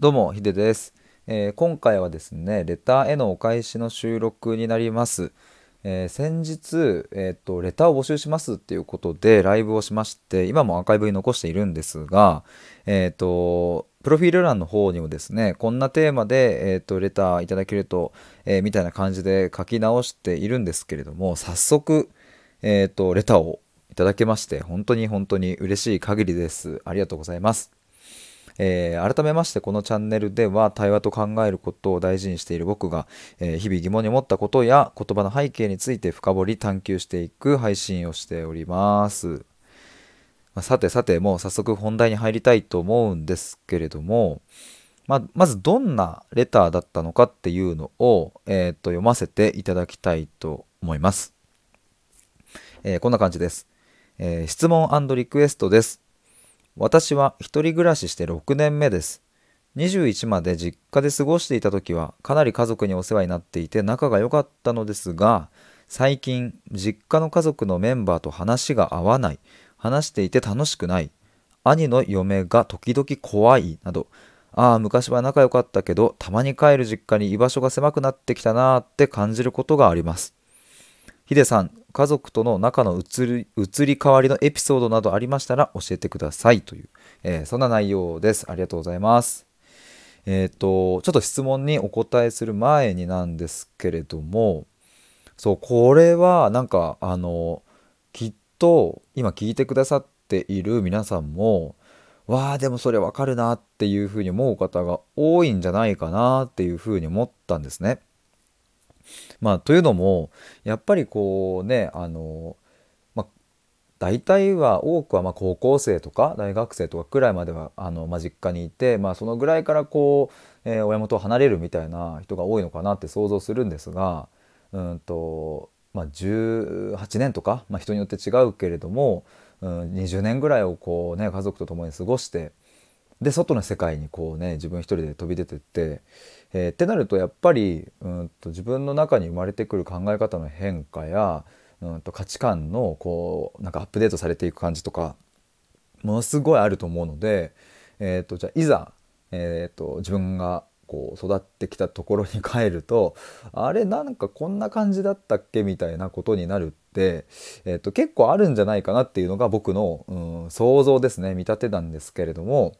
どうもヒデです、えー今回はですねレターへのお返しの収録になります、えー先日、えーとレターを募集しますっていうことでライブをしまして今もアーカイブに残しているんですがえっ、とプロフィール欄の方にもですねこんなテーマで、えー、とレターいただけると、えみたいな感じで書き直しているんですけれども早速、えー、とレターをいただけまして本当に本当に嬉しい限りです。ありがとうございます。えー改めましてこのチャンネルでは対話と考えることを大事にしている僕が、えー日々疑問に思ったことや言葉の背景について深掘り探求していく配信をしております。まあさてさてもう早速本題に入りたいと思うんですけれども、ままずどんなレターだったのかっていうのを、えーと読ませていただきたいと思います。えーこんな感じです。えー質問リクエストです。私は一人暮らしして6年目です。21まで実家で過ごしていた時はかなり家族にお世話になっていて仲が良かったのですが最近実家の家族のメンバーと話が合わない。話していて楽しくない。兄の嫁が時々怖い。などああ昔は仲良かったけどたまに帰る実家に居場所が狭くなってきたなーって感じることがあります。ヒデさん家族との仲の移り移り変わりのエピソードなどありましたら教えてくださいという、えーそんな内容ですありがとうございますえっ、とちょっと質問にお答えする前になんですけれどもそうこれはなんかあのきっと今聞いてくださっている皆さんもわあでもそれわかるなっていうふうに思う方が多いんじゃないかなっていうふうに思ったんですね。まあ、というのもやっぱりこうねあの、まあ、大体は多くはま高校生とか大学生とかくらいまではあの、ま、実家にいて、まあ、そのぐらいからこう、えー親元を離れるみたいな人が多いのかなって想像するんですがうんと、まあ、18年とか、まあ、人によって違うけれども、うん、20年ぐらいをこう、ね、家族と共に過ごしてで外の世界にこうね自分一人で飛び出てって、えーってなるとやっぱりうんと自分の中に生まれてくる考え方の変化やうんと価値観のこうなんかアップデートされていく感じとかものすごいあると思うので、えー、とじゃあいざ、えー、と自分がこう育ってきたところに帰るとあれなんかこんな感じだったっけみたいなことになるって、えー、と結構あるんじゃないかなっていうのが僕の、うん、想像ですね見立てなんですけれども。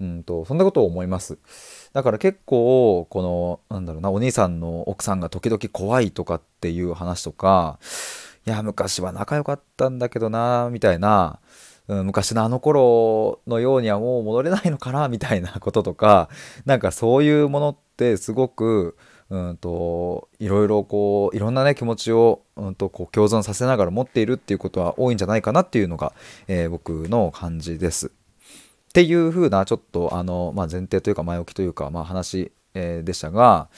うんとそんなことを思いますだから結構このなんだろうなお兄さんの奥さんが時々怖いとかっていう話とかいや昔は仲良かったんだけどなみたいな、うん、昔のあの頃のようにはもう戻れないのかなみたいなこととかなんかそういうものってすごくうんといろいろこういろんなね気持ちを、うん、とこう共存させながら持っているっていうことは多いんじゃないかなっていうのが、えー僕の感じです。っていう風なちょっとあの、まあ、前提というか前置きというか、まあ、話、えーでしたが、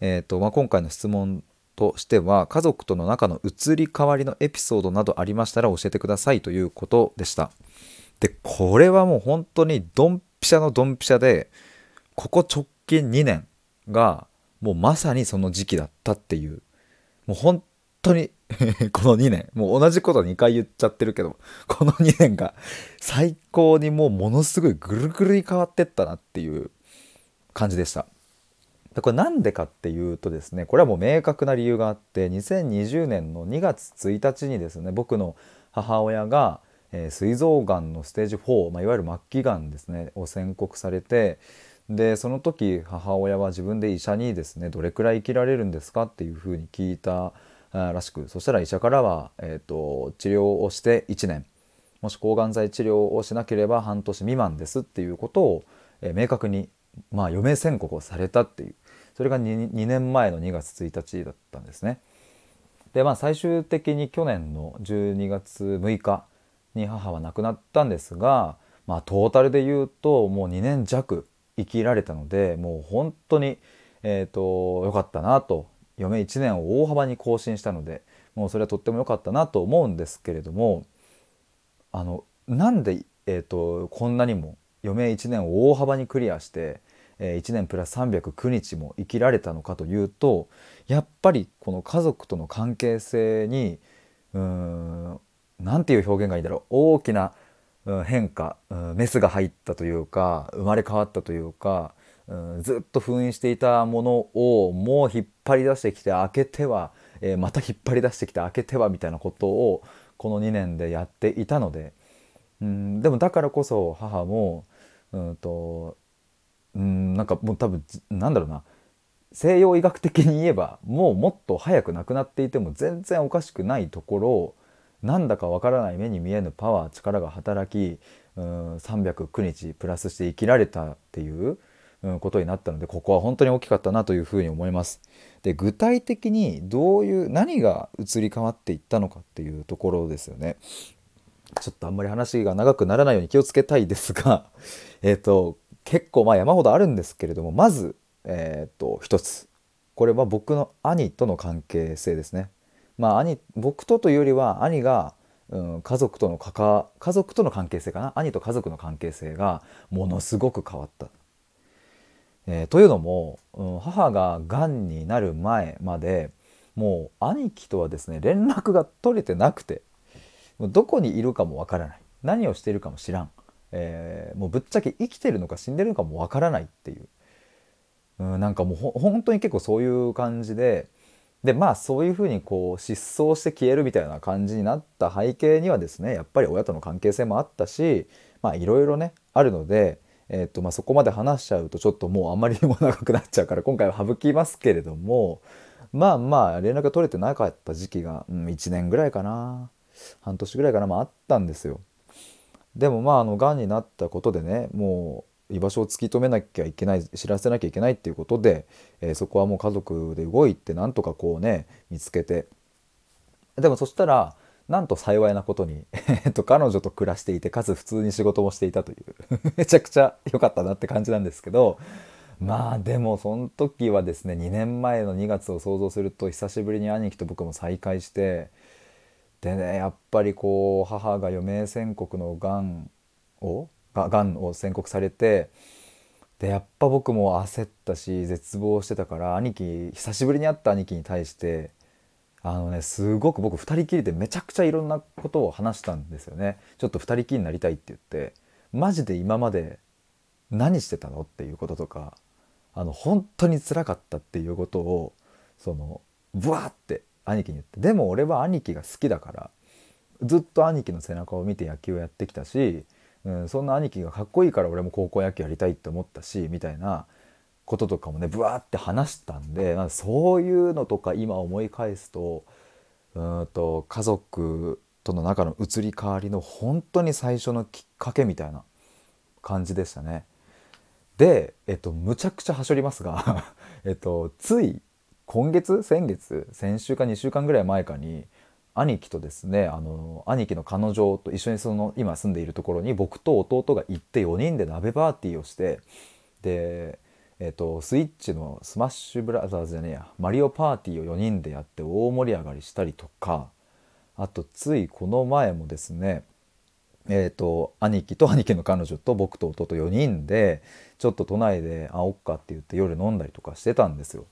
えーとまあ、今回の質問としては家族との仲の移り変わりのエピソードなどありましたら教えてくださいということでした。でこれはもう本当にドンピシャのドンピシャでここ直近2年がもうまさにその時期だったっていうもう本当に この2年もう同じこと2回言っちゃってるけどこの2年が最高にもうものすごいぐるぐるに変わってったなっていう感じでした。これなんでかっていうとですねこれはもう明確な理由があって2020年の2月1日にですね僕の母親が、えー膵臓がんのステージ4、まあ、いわゆる末期がんですねを宣告されてでその時母親は自分で医者にですねどれくらい生きられるんですかっていうふうに聞いたらしくそしたら医者からは、えー、と治療をして1年もし抗がん剤治療をしなければ半年未満ですっていうことを、えー明確に、まあ、余命宣告をされたっていうそれが 2, 2年前の2月1日だったんですね。でまあ最終的に去年の12月6日に母は亡くなったんですが、まあ、トータルで言うともう2年弱生きられたのでもう本当に、えー、と良かったなと余命1年を大幅に更新したのでもうそれはとっても良かったなと思うんですけれどもあのなんで、えー、とこんなにも余命1年を大幅にクリアして、え1年プラス309日も生きられたのかというとやっぱりこの家族との関係性にうーんなんていう表現がいいんだろう。大きな変化メスが入ったというか生まれ変わったというかずっと封印していたものをもう引っ張り出してきて開けては、え、また引っ張り出してきて開けてはみたいなことをこの2年でやっていたので、うん、でもだからこそ母もうんとうんなんかもう多分なんだろうな西洋医学的に言えばもうもっと早く亡くなっていても全然おかしくないところをなんだかわからない目に見えぬパワー力が働きうん309日プラスして生きられたっていうことになったのでここは本当に大きかったなというふうに思います。で具体的にどういう何が移り変わっていったのかっていうところですよね。ちょっとあんまり話が長くならないように気をつけたいですが、え、と結構まあ山ほどあるんですけれどもまず、え、ー、と一つこれは僕の兄との関係性ですね。まあ兄僕とというよりは兄がうん、家族との家族との関係性かな？兄と家族の関係性がものすごく変わったえー、というのも、うん、母ががんになる前までもう兄貴とはですね連絡が取れてなくてどこにいるかもわからない。何をしているかも知らん、えー、もうぶっちゃけ生きてるのか死んでるのかもわからないっていう、うん、なんかもう本当に結構そういう感じででまあそういうふうにこう失踪して消えるみたいな感じになった背景にはですねやっぱり親との関係性もあったしまあいろいろねあるのでえーとまあ、そこまで話しちゃうとちょっともうあんまりにも長くなっちゃうから今回は省きますけれどもまあまあ連絡が取れてなかった時期が、うん、1年ぐらいかな。半年ぐらいかな、まあ、あったんですよ。でもまああのがんになったことでねもう居場所を突き止めなきゃいけない知らせなきゃいけないっていうことで、えー、そこはもう家族で動いてなんとかこうね見つけて。でもそしたらなんと幸いなことに、えっと、彼女と暮らしていてかつ普通に仕事もしていたという めちゃくちゃ良かったなって感じなんですけどまあでもその時はですね2年前の2月を想像すると久しぶりに兄貴と僕も再会してでねやっぱりこう母が余命宣告のがんをがんを宣告されてでやっぱ僕も焦ったし絶望してたから兄貴久しぶりに会った兄貴に対してあのねすごく僕2人きりでめちゃくちゃいろんなことを話したんですよね。ちょっと2人きりになりたいって言って。マジで今まで何してたのっていうこととかあの本当につらかったっていうことをそのブワーって兄貴に言って。でも俺は兄貴が好きだからずっと兄貴の背中を見て野球をやってきたし、うん、そんな兄貴がかっこいいから俺も高校野球やりたいって思ったしみたいなこととかもねブワーって話したんでそういうのとか今思い返すとうんと家族との中の移り変わりの本当に最初のきっかけみたいな感じでしたね。で、えっと、むちゃくちゃはしょりますが えっと、つい今月先月先週か2週間ぐらい前かに兄貴とですねあの兄貴の彼女と一緒にその今住んでいるところに僕と弟が行って4人で鍋パーティーをしてでえっ、ー、と、スイッチのスマッシュブラザーズじゃねえや、マリオパーティーを4人でやって大盛り上がりしたりとか、あと、ついこの前もですね、えっ、ー、と、兄貴と兄貴の彼女と僕と弟4人で、ちょっと都内で会おっかって言って夜飲んだりとかしてたんですよ。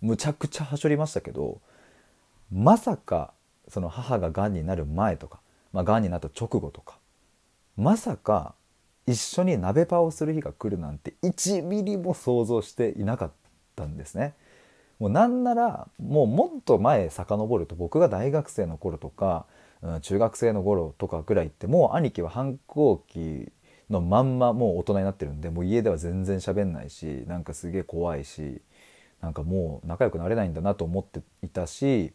むちゃくちゃはしょりましたけど、まさか、その母ががんになる前とか、まあ、がんになった直後とか、まさか一緒に鍋パをする日が来るなんて1ミリも想像していなかったんですね。もうなんならもうもっと前遡ると僕が大学生の頃とか、うん、中学生の頃とかぐらいってもう兄貴は反抗期のまんまもう大人になってるんでもう家では全然喋んないしなんかすげえ怖いしなんかもう仲良くなれないんだなと思っていたし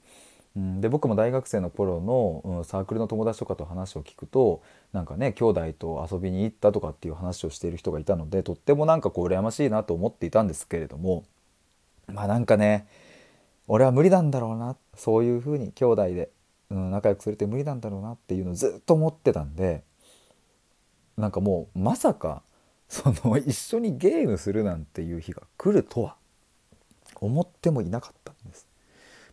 うん、で僕も大学生の頃の、うん、サークルの友達とかと話を聞くとなんかね兄弟と遊びに行ったとかっていう話をしている人がいたのでとってもなんかこう羨ましいなと思っていたんですけれどもまあなんかね俺は無理なんだろうなそういうふうに兄弟で、うん、仲良くするって無理なんだろうなっていうのをずっと思ってたんでなんかもうまさかその一緒にゲームするなんていう日が来るとは思ってもいなかったんです。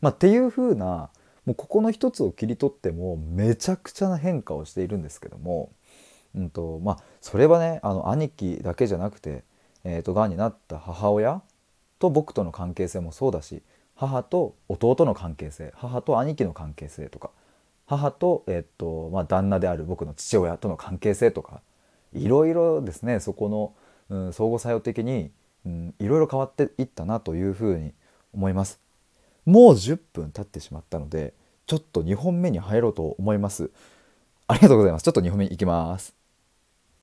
まあ、っていう風なもうここの一つを切り取ってもめちゃくちゃな変化をしているんですけども、うんとまあ、それはねあの兄貴だけじゃなくて、えーと、がんになった母親と僕との関係性もそうだし母と弟の関係性母と兄貴の関係性とか母と,、えーとまあ、旦那である僕の父親との関係性とかいろいろですねそこの、うん、相互作用的にうん、いろいろ変わっていったなというふうに思います。もう10分経ってしまったのでちょっと2本目に入ろうと思います。ありがとうございます。ちょっと2本目いきます。